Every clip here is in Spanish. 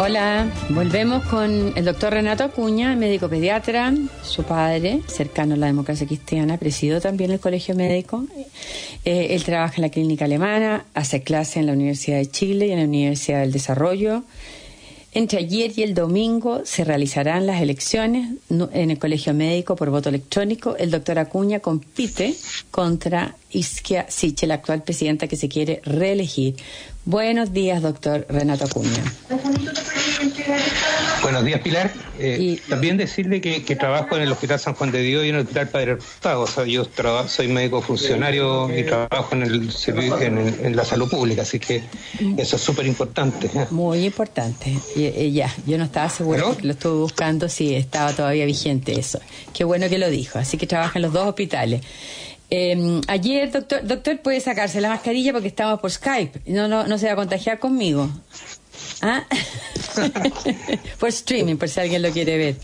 Hola, volvemos con el doctor Renato Acuña, médico pediatra, su padre, cercano a la democracia cristiana, presidió también el colegio médico. Eh, él trabaja en la clínica alemana, hace clase en la Universidad de Chile y en la Universidad del Desarrollo. Entre ayer y el domingo se realizarán las elecciones en el colegio médico por voto electrónico. El doctor Acuña compite contra Isquia Siche, la actual presidenta que se quiere reelegir. Buenos días, doctor Renato Acuña. Buenos días, Pilar. Eh, también decirle que, trabajo en el Hospital San Juan de Dios y en el Hospital Padre Hurtado. O sea, yo soy médico funcionario y trabajo en, el, en, la salud pública, así que eso es súper importante. Muy importante. Y, ya, yo no estaba seguro, lo estuve buscando si estaba todavía vigente eso. Qué bueno que lo dijo. Así que trabaja en los dos hospitales. Eh, ayer, doctor, doctor, puede sacarse la mascarilla porque estamos por Skype. No, no, no se va a contagiar conmigo. ¿Ah? por streaming, por si alguien lo quiere ver.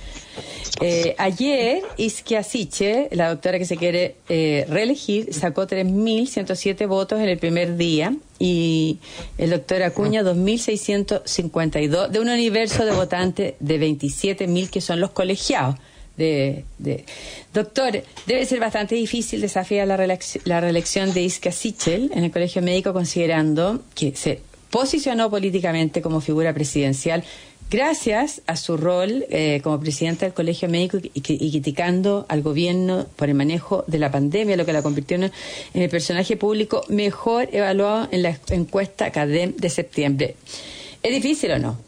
Eh, ayer, Isquia Siche, la doctora que se quiere eh, reelegir, sacó 3.107 votos en el primer día y el doctor Acuña 2.652 de un universo de votantes de 27.000 que son los colegiados. De, Doctor, debe ser bastante difícil desafiar la, la reelección de Isquia Sichel en el Colegio Médico considerando que se posicionó políticamente como figura presidencial gracias a su rol eh, como presidenta del Colegio Médico y, criticando al gobierno por el manejo de la pandemia, lo que la convirtió en, el personaje público mejor evaluado en la encuesta CADEM de septiembre. ¿Es difícil o no?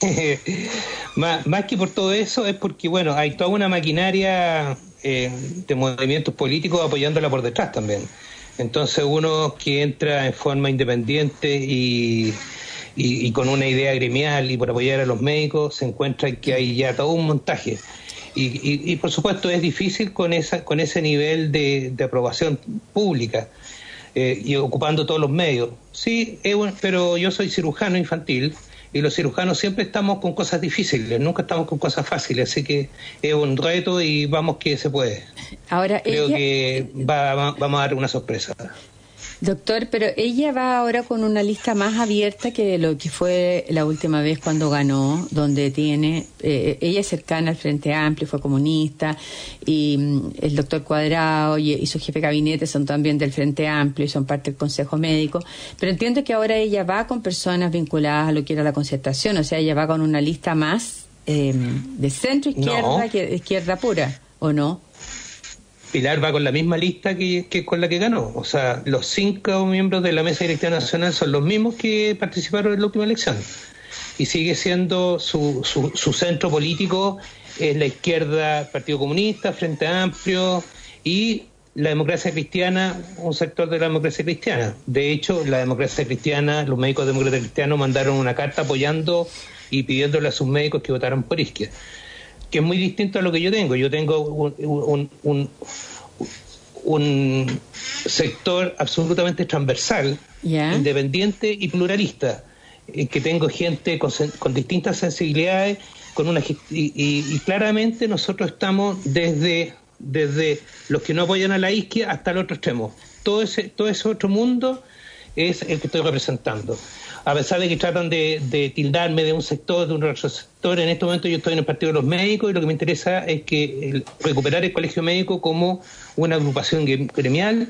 más, que por todo eso es porque, bueno, hay toda una maquinaria eh, de movimientos políticos apoyándola por detrás también. Entonces uno que entra en forma independiente y, y, con una idea gremial y por apoyar a los médicos, se encuentra que hay ya todo un montaje. Y, y por supuesto es difícil con, esa, con ese nivel de, aprobación pública eh, y ocupando todos los medios. Sí, pero yo soy cirujano infantil y los cirujanos siempre estamos con cosas difíciles, nunca estamos con cosas fáciles, así que es un reto y vamos que se puede. Ahora, Creo que vamos a dar una sorpresa. Doctor, pero ella va ahora con una lista más abierta que lo que fue la última vez cuando ganó, donde tiene, eh, ella es cercana al Frente Amplio, fue comunista, y mm, el doctor Cuadrado y, su jefe de gabinete son también del Frente Amplio y son parte del Consejo Médico, pero entiendo que ahora ella va con personas vinculadas a lo que era la concertación, o sea, ella va con una lista más eh, de centro izquierda que izquierda pura, ¿o no? Pilar va con la misma lista que, con la que ganó. O sea, los cinco miembros de la Mesa Directiva Nacional son los mismos que participaron en la última elección. Y sigue siendo su, su, centro político es la izquierda, Partido Comunista, Frente Amplio y la democracia cristiana, un sector de la democracia cristiana. De hecho, la democracia cristiana, los médicos demócratas cristianos mandaron una carta apoyando y pidiéndole a sus médicos que votaran por izquierda que es muy distinto a lo que yo tengo. Yo tengo un, un, un, sector absolutamente transversal, independiente y pluralista, en que tengo gente con, con distintas sensibilidades, con una y, claramente nosotros estamos desde, desde los que no apoyan a la izquierda hasta el otro extremo. Todo ese, todo ese otro mundo es el que estoy representando a pesar de que tratan de, tildarme de un sector, de un otro sector, en este momento yo estoy en el Partido de los Médicos y lo que me interesa es que recuperar el Colegio Médico como una agrupación gremial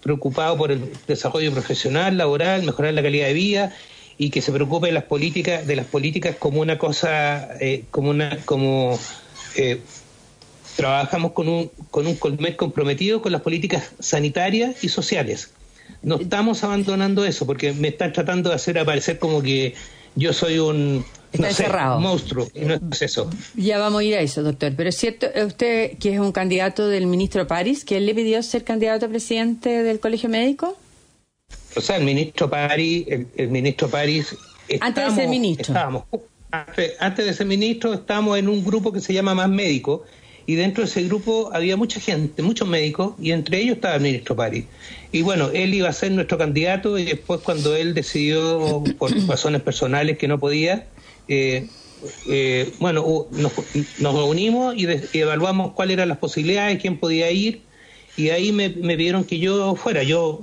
preocupado por el desarrollo profesional, laboral, mejorar la calidad de vida y que se preocupe de las políticas, de las políticas como una cosa, eh, como una, como eh, trabajamos con un, con un comprometido con las políticas sanitarias y sociales no estamos abandonando eso, porque me están tratando de hacer aparecer como que yo soy un, monstruo, y no es eso. Ya vamos a ir a eso, doctor. Pero es cierto, eh, usted que es un candidato del ministro París, que él le pidió ser candidato a presidente del Colegio Médico. O sea, el ministro París, el, ministro París... antes de ser ministro. Estábamos, antes de ser ministro, estábamos en un grupo que se llama Más Médico, y dentro de ese grupo había mucha gente, muchos médicos, y entre ellos estaba el ministro París. Y bueno, él iba a ser nuestro candidato y después cuando él decidió, por razones personales que no podía, eh, eh, bueno, nos, reunimos y, evaluamos cuáles eran las posibilidades, quién podía ir, y ahí me, me pidieron que yo fuera. Yo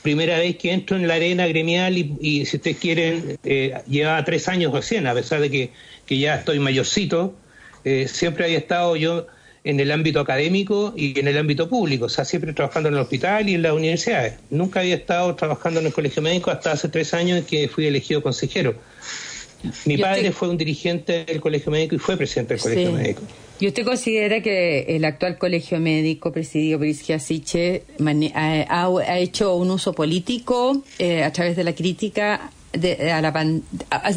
primera vez que entro en la arena gremial y, si ustedes quieren, eh, llevaba tres años recién, a pesar de que, que ya estoy mayorcito, eh, siempre había estado yo en el ámbito académico y en el ámbito público, o sea, siempre trabajando en el hospital y en las universidades. Nunca había estado trabajando en el colegio médico hasta hace tres años en que fui elegido consejero. Mi padre fue un dirigente del colegio médico y fue presidente del colegio médico. ¿Y usted considera que el actual colegio médico presidido por Isquia Siche ha, hecho un uso político eh, a través de la crítica, de, a la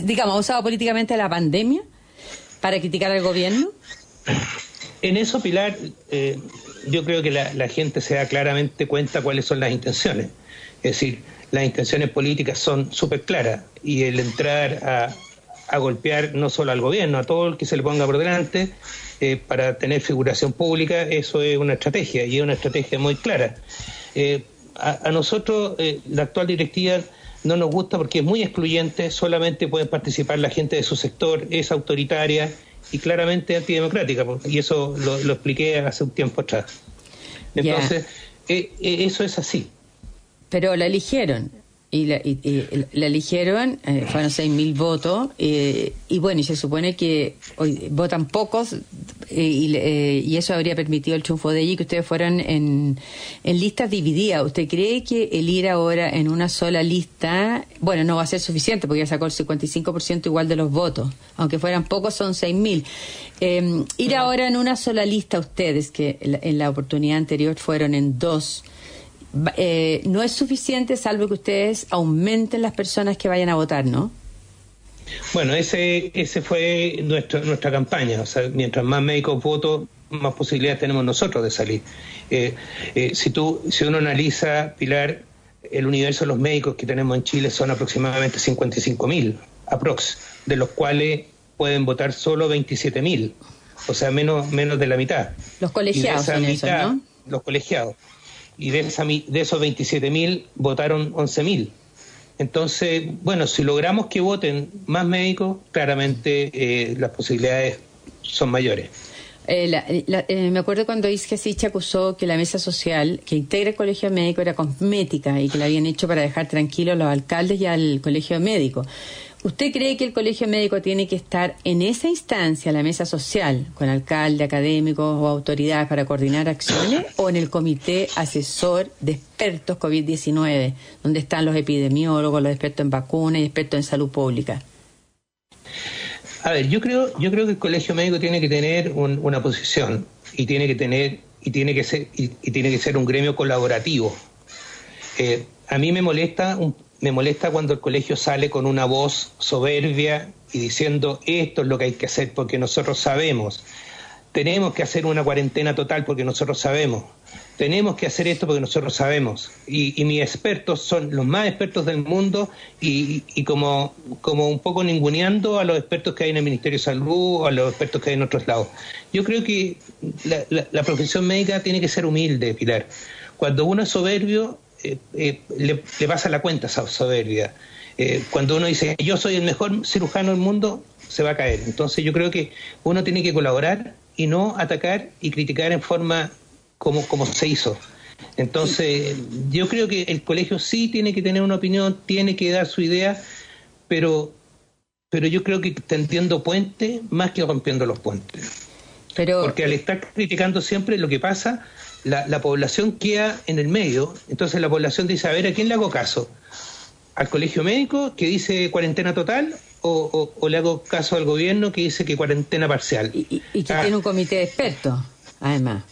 digamos, ha usado políticamente la pandemia para criticar al gobierno? En eso, Pilar, eh, yo creo que la, gente se da claramente cuenta cuáles son las intenciones. Es decir, las intenciones políticas son súper claras y el entrar a, golpear no solo al gobierno, a todo el que se le ponga por delante, eh, para tener figuración pública, eso es una estrategia y es una estrategia muy clara. Eh, a, nosotros, la actual directiva no nos gusta porque es muy excluyente, solamente puede participar la gente de su sector, es autoritaria y claramente antidemocrática, y eso lo, expliqué hace un tiempo atrás. Entonces, eh, eh, eso es así. Pero la eligieron y la, la eligieron, eh, fueron 6.000 votos, eh, y bueno, y se supone que hoy votan pocos, eh, y, eso habría permitido el triunfo de allí, que ustedes fueran en, en listas divididas. ¿Usted cree que el ir ahora en una sola lista, bueno, no va a ser suficiente, porque ya sacó el 55% igual de los votos, aunque fueran pocos, son 6.000. Eh, ir ahora en una sola lista, ustedes, que en la oportunidad anterior fueron en dos, eh, no es suficiente salvo que ustedes aumenten las personas que vayan a votar, ¿no? Bueno, ese, ese fue nuestra, nuestra campaña. O sea, mientras más médicos voto, más posibilidades tenemos nosotros de salir. Eh, eh, si, tú, si uno analiza, Pilar, el universo de los médicos que tenemos en Chile son aproximadamente 55 mil, aprox, de los cuales pueden votar solo 27 mil, o sea, menos, menos de la mitad. Los colegiados son ¿no? Los colegiados y de, esa, de esos 27.000 votaron 11.000. Entonces, bueno, si logramos que voten más médicos, claramente eh, las posibilidades son mayores. Eh, eh, me acuerdo cuando Isque acusó que la mesa social que integra el colegio médico era cosmética y que la habían hecho para dejar tranquilos a los alcaldes y al colegio médico. ¿Usted cree que el colegio médico tiene que estar en esa instancia, la mesa social, con alcalde, académicos o autoridades para coordinar acciones, o en el comité asesor de expertos COVID-19, donde están los epidemiólogos, los expertos en vacunas y expertos en salud pública? A ver, yo creo, yo creo que el colegio médico tiene que tener una posición y tiene que tener y tiene que ser y, tiene que ser un gremio colaborativo. Eh, a mí me molesta un, me molesta cuando el colegio sale con una voz soberbia y diciendo esto es lo que hay que hacer porque nosotros sabemos. Tenemos que hacer una cuarentena total porque nosotros sabemos. Tenemos que hacer esto porque nosotros sabemos. Y, mis expertos son los más expertos del mundo y, como, como un poco ninguneando a los expertos que hay en el Ministerio de Salud o a los expertos que hay en otros lados. Yo creo que la profesión médica tiene que ser humilde, Pilar. Cuando uno es soberbio, eh, eh, le, pasa la cuenta esa soberbia. Eh, cuando uno dice yo soy el mejor cirujano del mundo, se va a caer. Entonces yo creo que uno tiene que colaborar y no atacar y criticar en forma como, como se hizo. Entonces yo creo que el colegio sí tiene que tener una opinión, tiene que dar su idea, pero, pero yo creo que tendiendo puentes más que rompiendo los puentes. Pero, Porque al estar criticando siempre lo que pasa, la, población queda en el medio, entonces la población dice, a ver, ¿a quién le hago caso? ¿Al colegio médico que dice cuarentena total o, le hago caso al gobierno que dice que cuarentena parcial? Y, que ah. tiene un comité de expertos, además.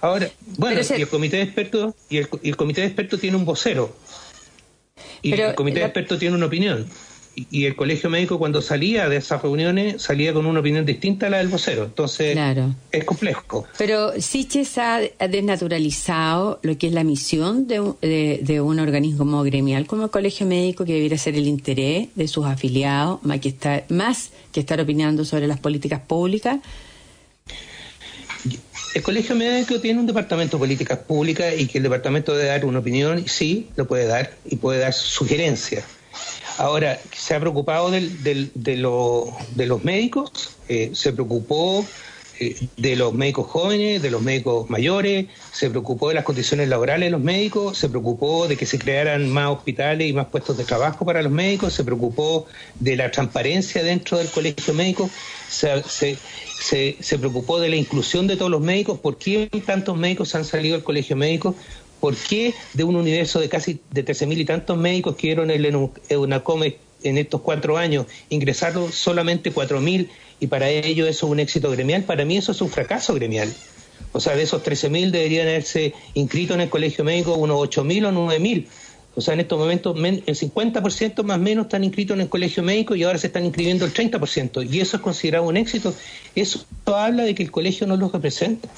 Ahora, bueno, y el comité de expertos y el, comité de expertos tiene un vocero. Y el comité de expertos tiene una opinión y el colegio médico cuando salía de esas reuniones salía con una opinión distinta a la del vocero. Entonces es complejo. Pero Siches ha desnaturalizado lo que es la misión de, de, un organismo gremial como el colegio médico que debiera ser el interés de sus afiliados más que estar, más que estar opinando sobre las políticas públicas. El Colegio Médico tiene un departamento de políticas públicas y que el departamento debe dar una opinión, sí, lo puede dar y puede dar sugerencias Ahora, se ha preocupado de, los médicos, eh, se preocupó eh, de los médicos jóvenes, de los médicos mayores, se preocupó de las condiciones laborales de los médicos, se preocupó de que se crearan más hospitales y más puestos de trabajo para los médicos, se preocupó de la transparencia dentro del colegio médico, se, se, preocupó de la inclusión de todos los médicos, por qué tantos médicos han salido del colegio médico, por qué de un universo de casi de 13.000 y tantos médicos que dieron el EUNACOME en estos cuatro años, ingresaron solamente 4.000 y para ello eso es un éxito gremial, para mí eso es un fracaso gremial. O sea, de esos 13.000 deberían haberse inscrito en el colegio médico unos 8.000 o 9.000. O sea, en estos momentos el 50% más o menos están inscritos en el colegio médico y ahora se están inscribiendo el 30%. Y eso es considerado un éxito. Eso habla de que el colegio no los representa.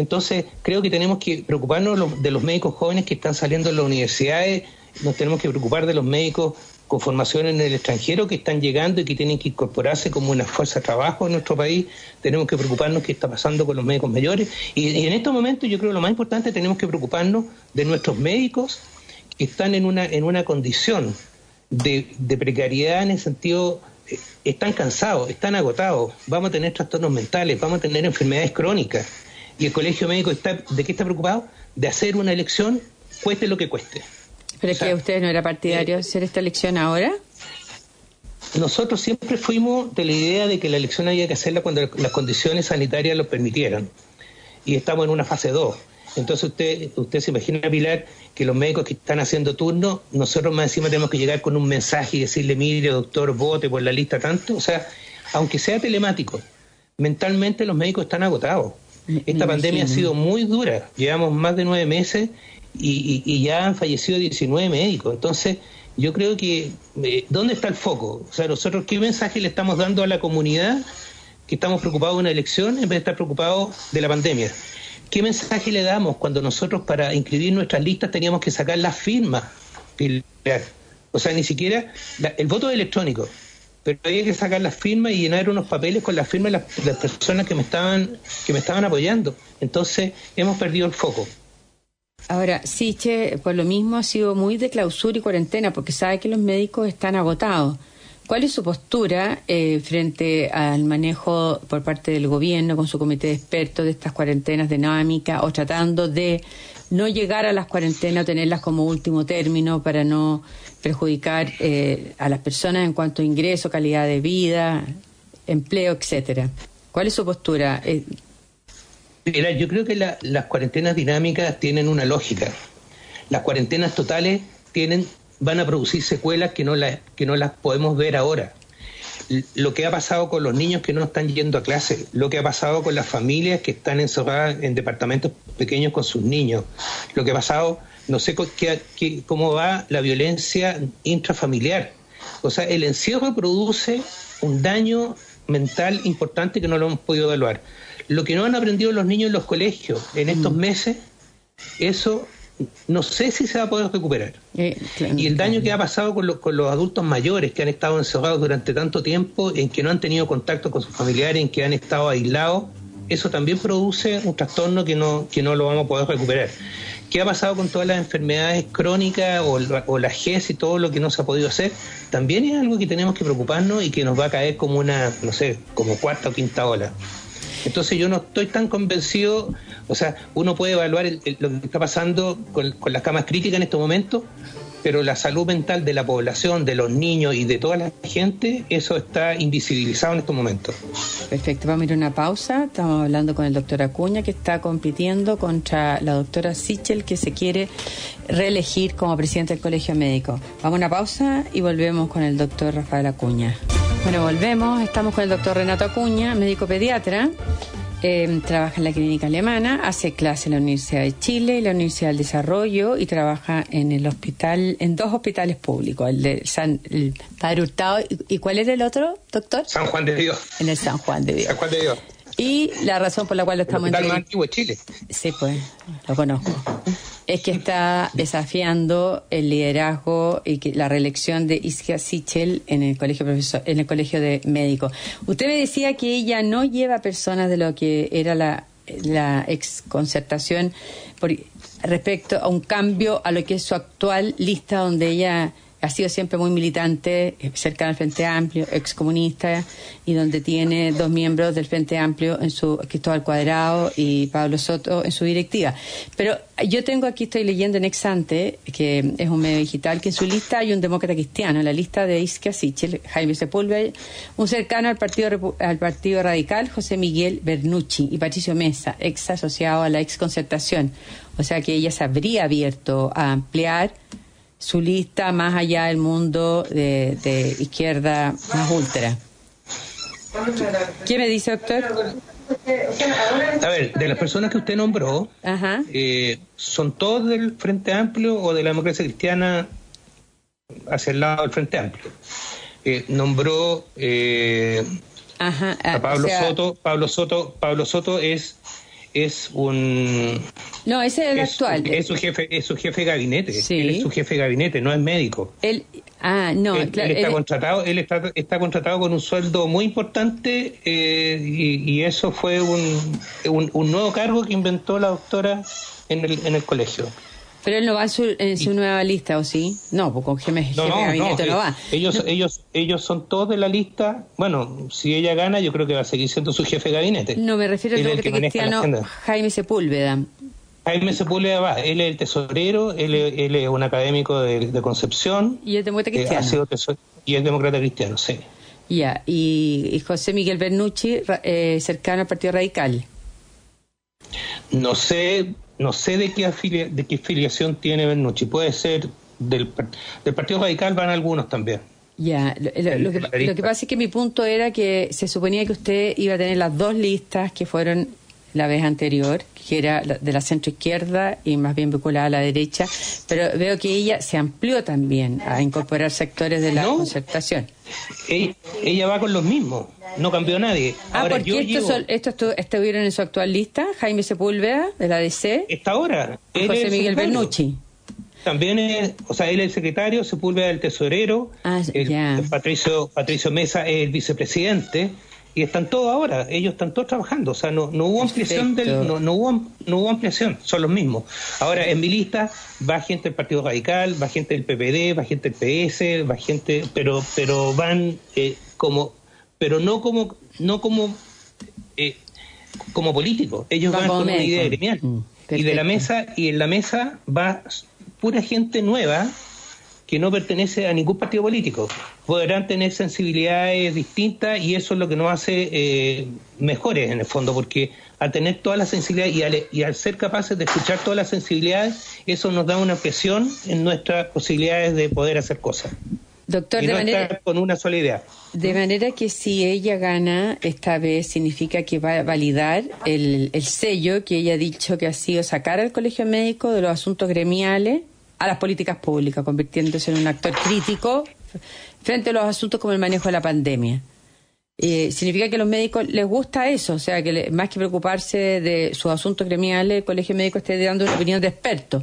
Entonces, creo que tenemos que preocuparnos de los médicos jóvenes que están saliendo de las universidades, nos tenemos que preocupar de los médicos con formación en el extranjero que están llegando y que tienen que incorporarse como una fuerza de trabajo en nuestro país. Tenemos que preocuparnos qué está pasando con los médicos mayores. Y, en estos momentos yo creo que lo más importante tenemos que preocuparnos de nuestros médicos que están en una, en una condición de, de precariedad en el sentido eh, están cansados, están agotados, vamos a tener trastornos mentales, vamos a tener enfermedades crónicas. Y el colegio médico está, ¿de qué está preocupado? De hacer una elección, cueste lo que cueste. ¿Pero es que usted no era partidario de hacer esta elección ahora? Nosotros siempre fuimos de la idea de que la elección había que hacerla cuando las condiciones sanitarias lo permitieran. Y estamos en una fase 2. Entonces usted, usted se imagina, Pilar, que los médicos que están haciendo turno, nosotros más encima tenemos que llegar con un mensaje y decirle, mire, doctor, vote por la lista tanto. O sea, aunque sea telemático, mentalmente los médicos están agotados. Esta pandemia ha sido muy dura. Llevamos más de nueve meses y, ya han fallecido 19 médicos. Entonces, yo creo que, eh, ¿dónde está el foco? O sea, nosotros, ¿qué mensaje le estamos dando a la comunidad que estamos preocupados de una elección en vez de estar preocupados de la pandemia? ¿Qué mensaje le damos cuando nosotros para inscribir nuestras listas teníamos que sacar las firmas? O sea, ni siquiera el voto electrónico, pero había que sacar las firmas y llenar unos papeles con las firmas de las, personas que me estaban que me estaban apoyando. Entonces, hemos perdido el foco. Ahora, Siche, por lo mismo, ha sido muy de clausura y cuarentena porque sabe que los médicos están agotados. ¿Cuál es su postura eh, frente al manejo por parte del gobierno con su comité de expertos de estas cuarentenas dinámicas o tratando de no llegar a las cuarentenas tenerlas como último término para no perjudicar eh, a las personas en cuanto a ingreso, calidad de vida, empleo, etcétera? ¿Cuál es su postura? Eh, Mira, yo creo que las cuarentenas dinámicas tienen una lógica. Las cuarentenas totales tienen, van a producir secuelas que no, las, que no las podemos ver ahora. Lo que ha pasado con los niños que no están yendo a clase, lo que ha pasado con las familias que están encerradas en departamentos pequeños con sus niños, lo que ha pasado, no sé qué, cómo va la violencia intrafamiliar. O sea, el encierro produce un daño mental importante que no lo hemos podido evaluar. Lo que no han aprendido los niños en los colegios en estos mm. meses, eso no sé si se va a poder recuperar. Eh, y el daño que ha pasado con, con, los adultos mayores que han estado encerrados durante tanto tiempo, en que no han tenido contacto con sus familiares, en que han estado aislados, eso también produce un trastorno que no, que no lo vamos a poder recuperar. ¿Qué ha pasado con todas las enfermedades crónicas o, o la GES y todo lo que no se ha podido hacer? También es algo que tenemos que preocuparnos y que nos va a caer como una, no sé, como cuarta o quinta ola. Entonces yo no estoy tan convencido, o sea, uno puede evaluar lo que está pasando con, las camas críticas en estos momentos, pero la salud mental de la población, de los niños y de toda la gente, eso está invisibilizado en estos momentos. Perfecto, vamos a ir a una pausa. Estamos hablando con el doctor Acuña, que está compitiendo contra la doctora Sichel, que se quiere reelegir como presidente del Colegio Médico. Vamos a una pausa y volvemos con el doctor Rafael Acuña. Bueno, volvemos. Estamos con el doctor Renato Acuña, médico pediatra. Eh, trabaja en la clínica alemana, hace clase en la Universidad de Chile y la Universidad del Desarrollo y trabaja en el hospital, en dos hospitales públicos, el de San el Padre Hurtado. ¿Y, cuál es el otro, doctor? San Juan de Dios. En el San Juan de Dios. San Juan de Dios. Y la razón por la cual lo estamos el hospital más antiguo de Chile. Sí, pues, lo conozco es que está desafiando el liderazgo y la reelección de Iskia Sichel en el colegio profesor, en el colegio de médicos. Usted me decía que ella no lleva personas de lo que era la, la ex concertación respecto a un cambio a lo que es su actual lista donde ella ha sido siempre muy militante, eh, cercano al Frente Amplio, excomunista, y donde tiene dos miembros del Frente Amplio, en su Cristóbal Cuadrado y Pablo Soto, en su directiva. Pero yo tengo aquí, estoy leyendo en Exante, que es un medio digital, que en su lista hay un demócrata cristiano, en la lista de Isquia Sichel, Jaime Sepúlveda, un cercano al Partido, al partido Radical, José Miguel Bernucci, y Patricio Mesa, ex asociado a la ex concertación. O sea que ella se habría abierto a ampliar su lista más allá del mundo de, izquierda más ultra. ¿Qué me dice, doctor? A ver, de las personas que usted nombró, eh, ¿son todos del Frente Amplio o de la democracia cristiana hacia el lado del Frente Amplio? Eh, nombró eh, a Pablo Soto. Pablo Soto. Pablo Soto es es un no ese es el actual. es su jefe es su jefe de gabinete. Él es su jefe de gabinete no es médico. Él ah no él, está contratado él está, está contratado con un sueldo muy importante eh, y, eso fue un, un, nuevo cargo que inventó la doctora en el, en el colegio pero él no va en su, en su nueva lista, ¿o sí? No, porque con jefe, no, no, gabinete no, va. Ellos, ellos, ellos son todos de la lista. Bueno, si ella gana, yo creo que va a seguir siendo su jefe de gabinete. No, me refiero al demócrata cristiano Jaime Sepúlveda. Jaime Sepúlveda va, él es el tesorero, él, él es un académico de, Concepción. ¿Y es demócrata eh, cristiano? y es demócrata cristiano, sí. Ya, y, José Miguel Bernucci, eh, cercano al Partido Radical. No sé, no sé de qué, de qué afiliación tiene Bernucci. Puede ser del, del Partido Radical, van algunos también. Ya, lo, que, lo, que, pasa es que mi punto era que se suponía que usted iba a tener las dos listas que fueron la vez anterior, que era de la centro izquierda y más bien vinculada a la derecha, pero veo que ella se amplió también a incorporar sectores de la concertación. Ella, va con los mismos, no cambió nadie. Ah, ahora, porque estos, estuvieron en su actual lista, Jaime Sepúlveda, de la DC. Está ahora. José Miguel Bernucci. También es, o sea, él es el secretario, Sepúlveda el tesorero, ah, Patricio, Patricio Mesa es el vicepresidente, y están todos ahora, ellos están todos trabajando, o sea, no, no hubo ampliación del, no, no, hubo, no hubo ampliación, son los mismos. Ahora, en mi lista va gente del Partido Radical, va gente del PPD, va gente del PS, va gente, pero, pero van eh, como, pero no como, no como, eh, como políticos, ellos van, con una idea gremial. Mm, y de la mesa, y en la mesa va pura gente nueva que no pertenece a ningún partido político. Podrán tener sensibilidades distintas y eso es lo que nos hace eh, mejores en el fondo, porque al tener todas las sensibilidades y al, ser capaces de escuchar todas las sensibilidades, eso nos da una presión en nuestras posibilidades de poder hacer cosas. Doctor, de manera, con una sola idea. De manera que si ella gana esta vez, significa que va a validar el, el sello que ella ha dicho que ha sido sacar al colegio médico de los asuntos gremiales a las políticas públicas, convirtiéndose en un actor crítico frente a los asuntos como el manejo de la pandemia. Eh, significa que a los médicos les gusta eso, o sea, que más que preocuparse de sus asuntos gremiales, el Colegio Médico esté dando una opinión de expertos.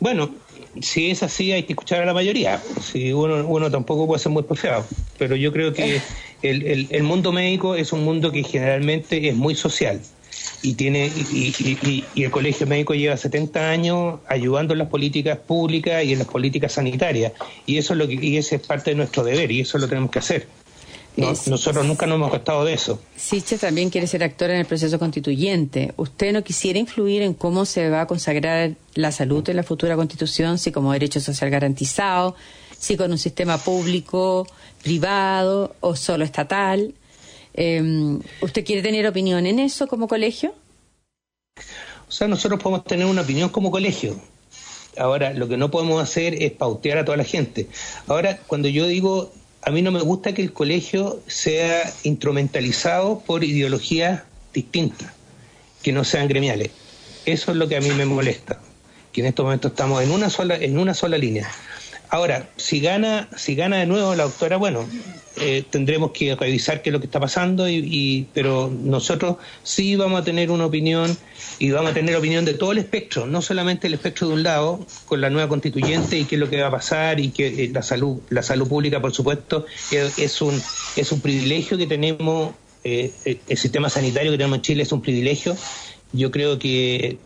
Bueno, si es así, hay que escuchar a la mayoría. Si uno, uno tampoco puede ser muy porfiado. Pero yo creo que eh. el, el mundo médico es un mundo que generalmente es muy social y tiene y, el colegio médico lleva 70 años ayudando en las políticas públicas y en las políticas sanitarias y eso es lo que y ese es parte de nuestro deber y eso lo tenemos que hacer nosotros nunca nos hemos gastado de eso. Siche también quiere ser actor en el proceso constituyente. ¿Usted no quisiera influir en cómo se va a consagrar la salud en la futura constitución, si como derecho social garantizado, si con un sistema público, privado o solo estatal? Eh, ¿Usted quiere tener opinión en eso como colegio? O sea, nosotros podemos tener una opinión como colegio. Ahora, lo que no podemos hacer es pautear a toda la gente. Ahora, cuando yo digo, a mí no me gusta que el colegio sea instrumentalizado por ideologías distintas, que no sean gremiales. Eso es lo que a mí me molesta, que en estos momentos estamos en una sola, en una sola línea. Ahora, si gana, si gana de nuevo la doctora, bueno, eh, tendremos que revisar qué es lo que está pasando, y, pero nosotros sí vamos a tener una opinión y vamos a tener opinión de todo el espectro, no solamente el espectro de un lado, con la nueva constituyente y qué es lo que va a pasar y que eh, la salud, la salud pública, por supuesto, es, un es un privilegio que tenemos, eh, el sistema sanitario que tenemos en Chile es un privilegio. Yo creo que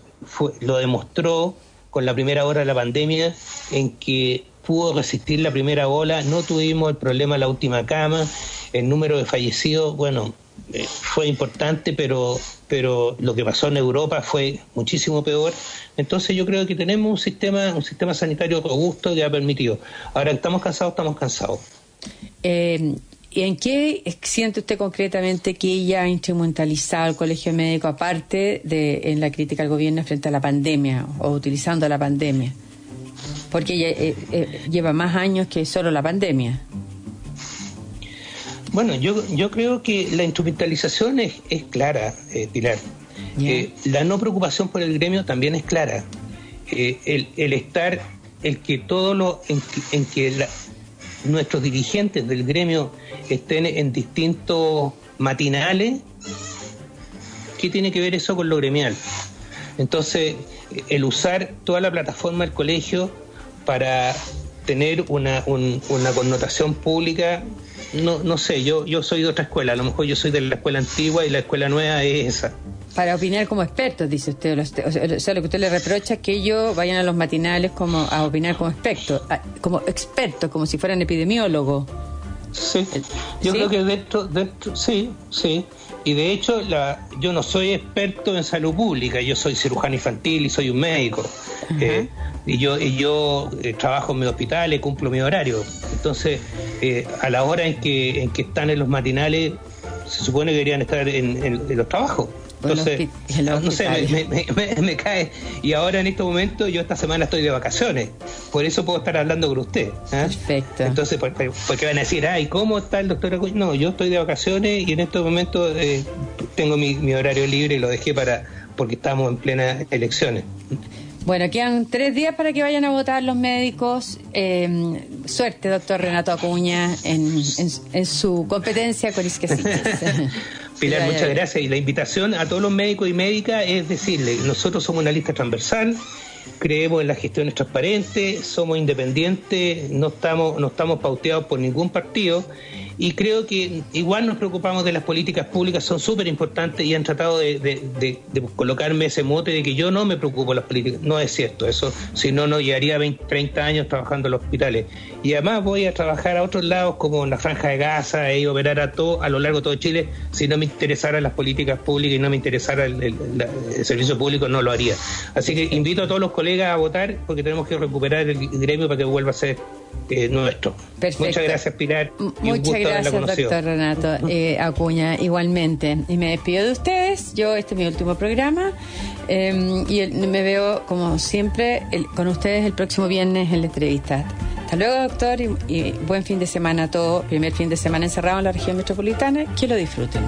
lo demostró con la primera hora de la pandemia, en que pudo resistir la primera ola, no tuvimos el problema de la última cama, el número de fallecidos, bueno, eh, fue importante, pero, pero lo que pasó en Europa fue muchísimo peor. Entonces yo creo que tenemos un sistema, un sistema sanitario robusto que ha permitido. Ahora, ¿estamos cansados? Estamos cansados. Eh, ¿Y en qué siente usted concretamente que ella ha instrumentalizado el colegio médico, aparte de en la crítica al gobierno frente a la pandemia o utilizando la pandemia? Porque ella eh, lleva más años que solo la pandemia. Bueno, yo, yo creo que la instrumentalización es, es clara, eh, Pilar. Eh, la no preocupación por el gremio también es clara. Eh, el, el, estar, el que todo lo, en, que nuestros dirigentes del gremio estén en distintos matinales, ¿qué tiene que ver eso con lo gremial? Entonces, el usar toda la plataforma del colegio para tener una, una connotación pública no, no sé, yo, yo soy de otra escuela, a lo mejor yo soy de la escuela antigua y la escuela nueva es esa. Para opinar como expertos, dice usted, o sea, lo que usted le reprocha es que ellos vayan a los matinales como a opinar como expertos, como expertos, como si fueran epidemiólogos. Sí, yo creo que dentro, dentro, sí, sí. Y de hecho, la, yo no soy experto en salud pública, yo soy cirujano infantil y soy un médico. Eh, y yo, y yo eh, trabajo en mi hospital y cumplo mi horario. Entonces, eh, a la hora en que, en que están en los matinales, se supone que deberían estar en, los trabajos. Entonces, no sé, me, cae. Y ahora en este momento, yo esta semana estoy de vacaciones. Por eso puedo estar hablando con usted. ¿ah? Perfecto. Entonces, porque van a decir, ay, ¿cómo está el doctor No, yo estoy de vacaciones y en este momento eh, tengo mi, mi horario libre y lo dejé para porque estamos en plenas elecciones. Bueno, quedan tres días para que vayan a votar los médicos. Eh, suerte, doctor Renato Acuña, en, su competencia con Isquesiches. Pilar, muchas gracias. Y la invitación a todos los médicos y médicas es decirle, nosotros somos una lista transversal, creemos en las gestiones transparentes, somos independientes, no estamos, no estamos pauteados por ningún partido y creo que igual nos preocupamos de las políticas públicas, son súper importantes y han tratado de, colocarme ese mote de que yo no me preocupo de las políticas. No es cierto, eso si no, no llevaría 20, 30 años trabajando en los hospitales. Y además voy a trabajar a otros lados como en la Franja de Gaza y operar a, todo, a lo largo de todo Chile. Si no me interesaran las políticas públicas y no me interesara el, servicio público, no lo haría. Así que invito a todos los colegas a votar porque tenemos que recuperar el gremio para que vuelva a ser eh, nuestro. Muchas gracias, Pilar. Muchas gracias, doctor Renato eh, Acuña, igualmente. Y me despido de ustedes. Yo, este es mi último programa. Em, y me veo, como siempre, con ustedes el próximo viernes en la entrevista. Hasta luego, doctor, y, y buen fin de semana a todos. Primer fin de semana encerrado en la región metropolitana. Que lo disfruten.